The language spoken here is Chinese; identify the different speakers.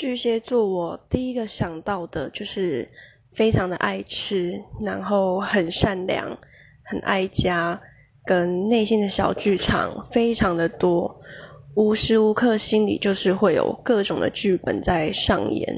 Speaker 1: 巨蟹座我第一个想到的就是非常的爱吃然后很善良很爱家跟内心的小剧场非常的多。无时无刻心里就是会有各种的剧本在上演。